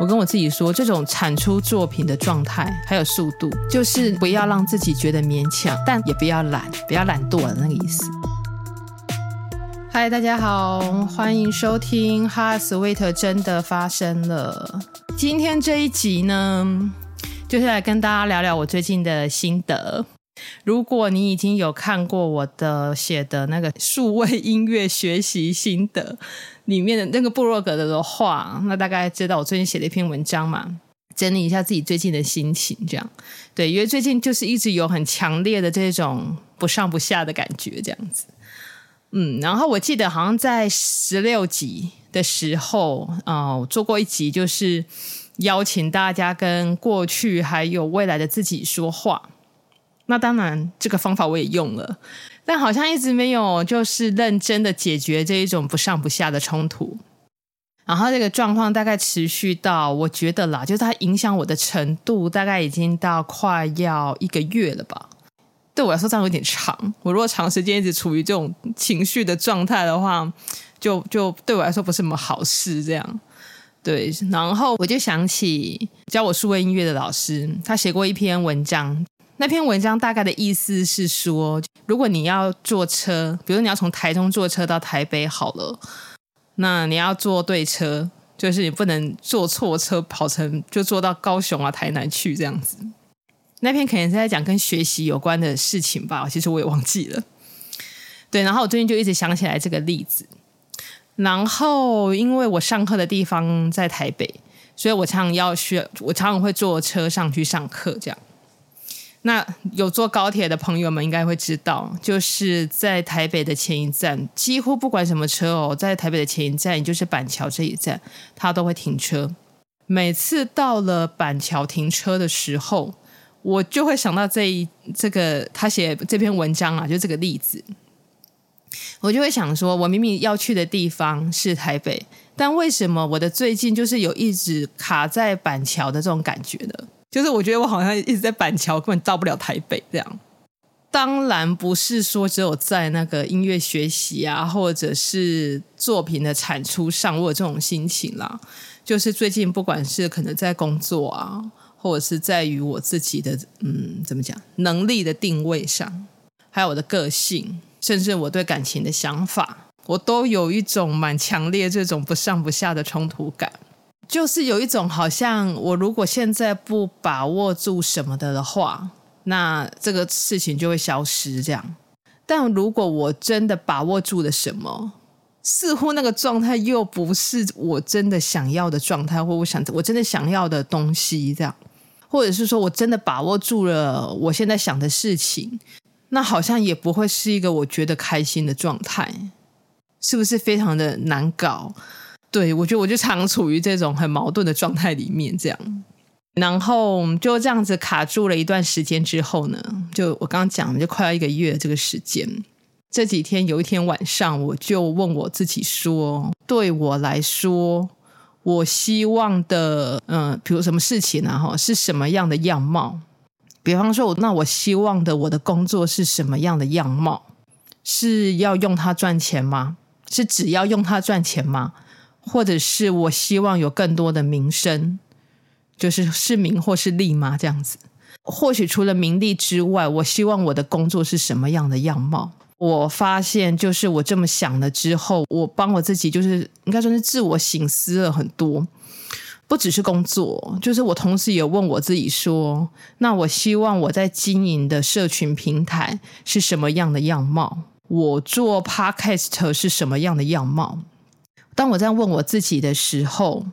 我跟我自己说，这种产出作品的状态还有速度，就是不要让自己觉得勉强，但也不要懒，不要懒惰的那个意思。嗨，大家好，欢迎收听《哈 sweet 真的发生了》。今天这一集呢，就是来跟大家聊聊我最近的心得。如果你已经有看过我的写的那个数位音乐学习心得里面的那个部落格的话，那大概知道我最近写了一篇文章嘛，整理一下自己最近的心情，这样对，因为最近就是一直有很强烈的这种不上不下的感觉，这样子。嗯，然后我记得好像在十六集的时候，啊、呃，做过一集，就是邀请大家跟过去还有未来的自己说话。那当然，这个方法我也用了，但好像一直没有就是认真的解决这一种不上不下的冲突。然后这个状况大概持续到，我觉得啦，就是它影响我的程度大概已经到快要一个月了吧。对我来说这样有点长。我如果长时间一直处于这种情绪的状态的话，就就对我来说不是什么好事。这样对，然后我就想起教我数位音乐的老师，他写过一篇文章。那篇文章大概的意思是说，如果你要坐车，比如你要从台中坐车到台北好了，那你要坐对车，就是你不能坐错车，跑成就坐到高雄啊、台南去这样子。那篇可能是在讲跟学习有关的事情吧，其实我也忘记了。对，然后我最近就一直想起来这个例子。然后因为我上课的地方在台北，所以我常常要需要，我常常会坐车上去上课这样。那有坐高铁的朋友们应该会知道，就是在台北的前一站，几乎不管什么车哦，在台北的前一站，也就是板桥这一站，它都会停车。每次到了板桥停车的时候，我就会想到这一这个他写这篇文章啊，就这个例子，我就会想说，我明明要去的地方是台北，但为什么我的最近就是有一直卡在板桥的这种感觉呢？就是我觉得我好像一直在板桥，根本到不了台北这样。当然不是说只有在那个音乐学习啊，或者是作品的产出上，我有这种心情啦。就是最近不管是可能在工作啊，或者是在于我自己的嗯，怎么讲，能力的定位上，还有我的个性，甚至我对感情的想法，我都有一种蛮强烈这种不上不下的冲突感。就是有一种好像我如果现在不把握住什么的的话，那这个事情就会消失这样。但如果我真的把握住了什么，似乎那个状态又不是我真的想要的状态，或我想我真的想要的东西这样，或者是说我真的把握住了我现在想的事情，那好像也不会是一个我觉得开心的状态，是不是非常的难搞？对，我觉得我就常处于这种很矛盾的状态里面，这样，然后就这样子卡住了一段时间之后呢，就我刚刚讲，就快要一个月这个时间，这几天有一天晚上，我就问我自己说，对我来说，我希望的，嗯、呃，比如什么事情呢？哈，是什么样的样貌？比方说，那我希望的我的工作是什么样的样貌？是要用它赚钱吗？是只要用它赚钱吗？或者是我希望有更多的名声，就是是名或是利吗？这样子，或许除了名利之外，我希望我的工作是什么样的样貌？我发现，就是我这么想了之后，我帮我自己，就是应该说是自我省思了很多。不只是工作，就是我同时也问我自己说：那我希望我在经营的社群平台是什么样的样貌？我做 Podcast 是什么样的样貌？当我在问我自己的时候，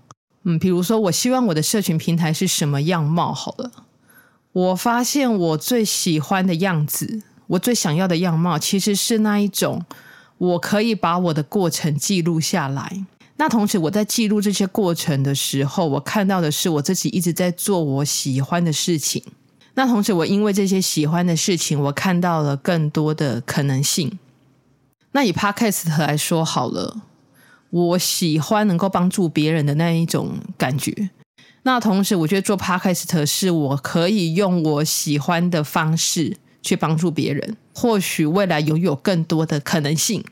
嗯，比如说，我希望我的社群平台是什么样貌？好了，我发现我最喜欢的样子，我最想要的样貌，其实是那一种，我可以把我的过程记录下来。那同时，我在记录这些过程的时候，我看到的是我自己一直在做我喜欢的事情。那同时，我因为这些喜欢的事情，我看到了更多的可能性。那以 Podcast 来说，好了。我喜欢能够帮助别人的那一种感觉。那同时，我觉得做 Podcast 是我可以用我喜欢的方式去帮助别人，或许未来拥有更多的可能性。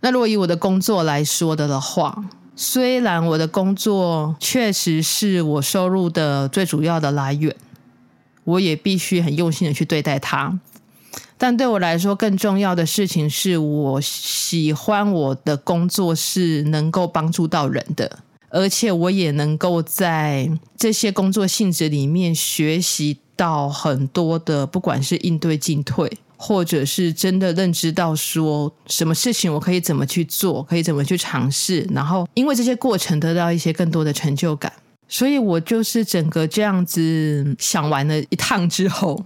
那如果以我的工作来说的的话，虽然我的工作确实是我收入的最主要的来源，我也必须很用心的去对待它。但对我来说，更重要的事情是我喜欢我的工作是能够帮助到人的，而且我也能够在这些工作性质里面学习到很多的，不管是应对进退。或者是真的认知到说什么事情我可以怎么去做，可以怎么去尝试，然后因为这些过程得到一些更多的成就感，所以我就是整个这样子想完了一趟之后，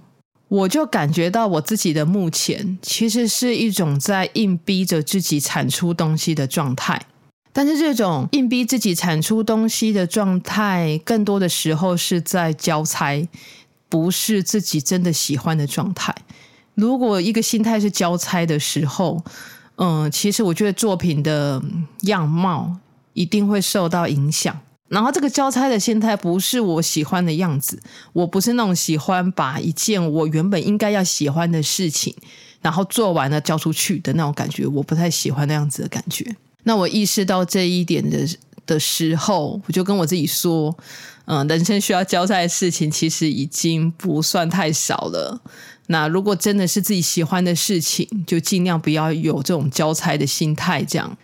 我就感觉到我自己的目前其实是一种在硬逼着自己产出东西的状态，但是这种硬逼自己产出东西的状态，更多的时候是在交差，不是自己真的喜欢的状态。如果一个心态是交差的时候，嗯，其实我觉得作品的样貌一定会受到影响。然后这个交差的心态不是我喜欢的样子，我不是那种喜欢把一件我原本应该要喜欢的事情，然后做完了交出去的那种感觉，我不太喜欢那样子的感觉。那我意识到这一点的的时候，我就跟我自己说，嗯，人生需要交差的事情其实已经不算太少了。那如果真的是自己喜欢的事情，就尽量不要有这种交差的心态，这样。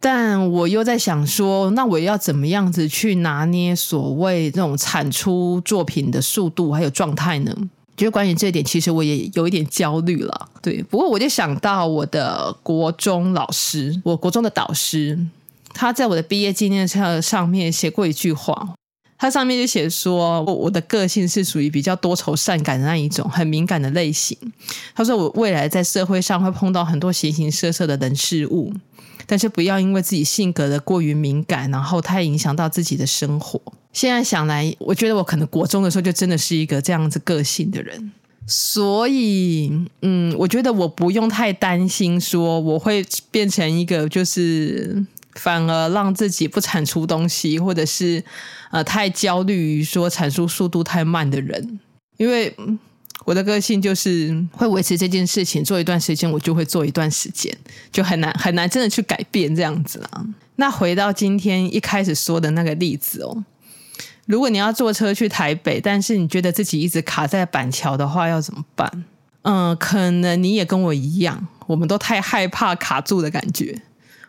但我又在想说，那我要怎么样子去拿捏所谓这种产出作品的速度还有状态呢？就关于这一点，其实我也有一点焦虑了。对，不过我就想到我的国中老师，我国中的导师，他在我的毕业纪念册上面写过一句话。它上面就写说，我的个性是属于比较多愁善感的那一种，很敏感的类型。他说，我未来在社会上会碰到很多形形色色的人事物，但是不要因为自己性格的过于敏感，然后太影响到自己的生活。现在想来，我觉得我可能国中的时候就真的是一个这样子个性的人，所以，嗯，我觉得我不用太担心说我会变成一个就是。反而让自己不产出东西，或者是呃太焦虑于说产出速度太慢的人，因为我的个性就是会维持这件事情做一段时间，我就会做一段时间，就很难很难真的去改变这样子啊。那回到今天一开始说的那个例子哦，如果你要坐车去台北，但是你觉得自己一直卡在板桥的话，要怎么办？嗯，可能你也跟我一样，我们都太害怕卡住的感觉。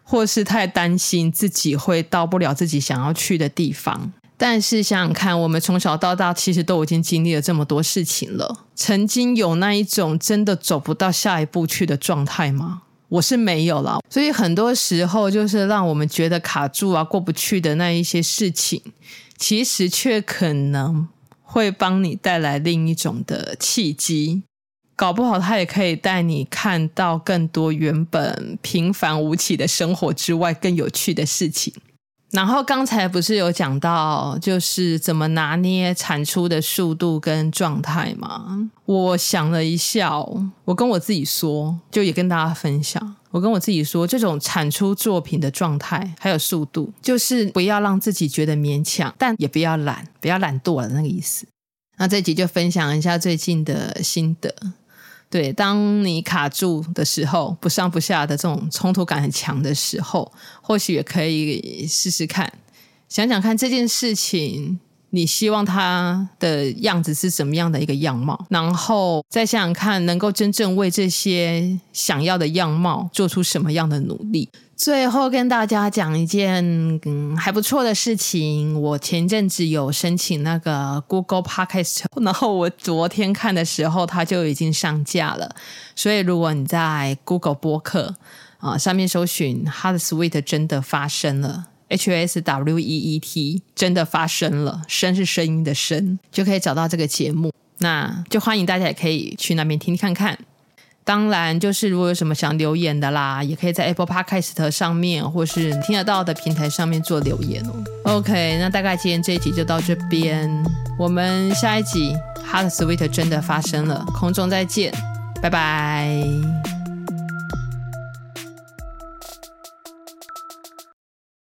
或是太担心自己会到不了自己想要去的地方，但是想想看，我们从小到大其实都已经经历了这么多事情了，曾经有那一种真的走不到下一步去的状态吗？我是没有了，所以很多时候就是让我们觉得卡住啊、过不去的那一些事情，其实却可能会帮你带来另一种的契机。搞不好他也可以带你看到更多原本平凡无奇的生活之外更有趣的事情。然后刚才不是有讲到，就是怎么拿捏产出的速度跟状态吗？我想了一下，我跟我自己说，就也跟大家分享。我跟我自己说，这种产出作品的状态还有速度，就是不要让自己觉得勉强，但也不要懒，不要懒惰的那个意思。那这集就分享一下最近的心得。对，当你卡住的时候，不上不下的这种冲突感很强的时候，或许也可以试试看，想想看这件事情，你希望它的样子是什么样的一个样貌，然后再想想看，能够真正为这些想要的样貌做出什么样的努力。最后跟大家讲一件嗯还不错的事情，我前阵子有申请那个 Google Podcast，然后我昨天看的时候它就已经上架了。所以如果你在 Google 播客啊上面搜寻 “Hot Sweet” 真的发生了，H S W E E T 真的发生了，声是声音的声，就可以找到这个节目。那就欢迎大家也可以去那边听听看看。当然，就是如果有什么想留言的啦，也可以在 Apple Podcast 上面，或是听得到的平台上面做留言哦。OK，那大概今天这一集就到这边，我们下一集 Hot Sweet 真的发生了，空中再见，拜拜。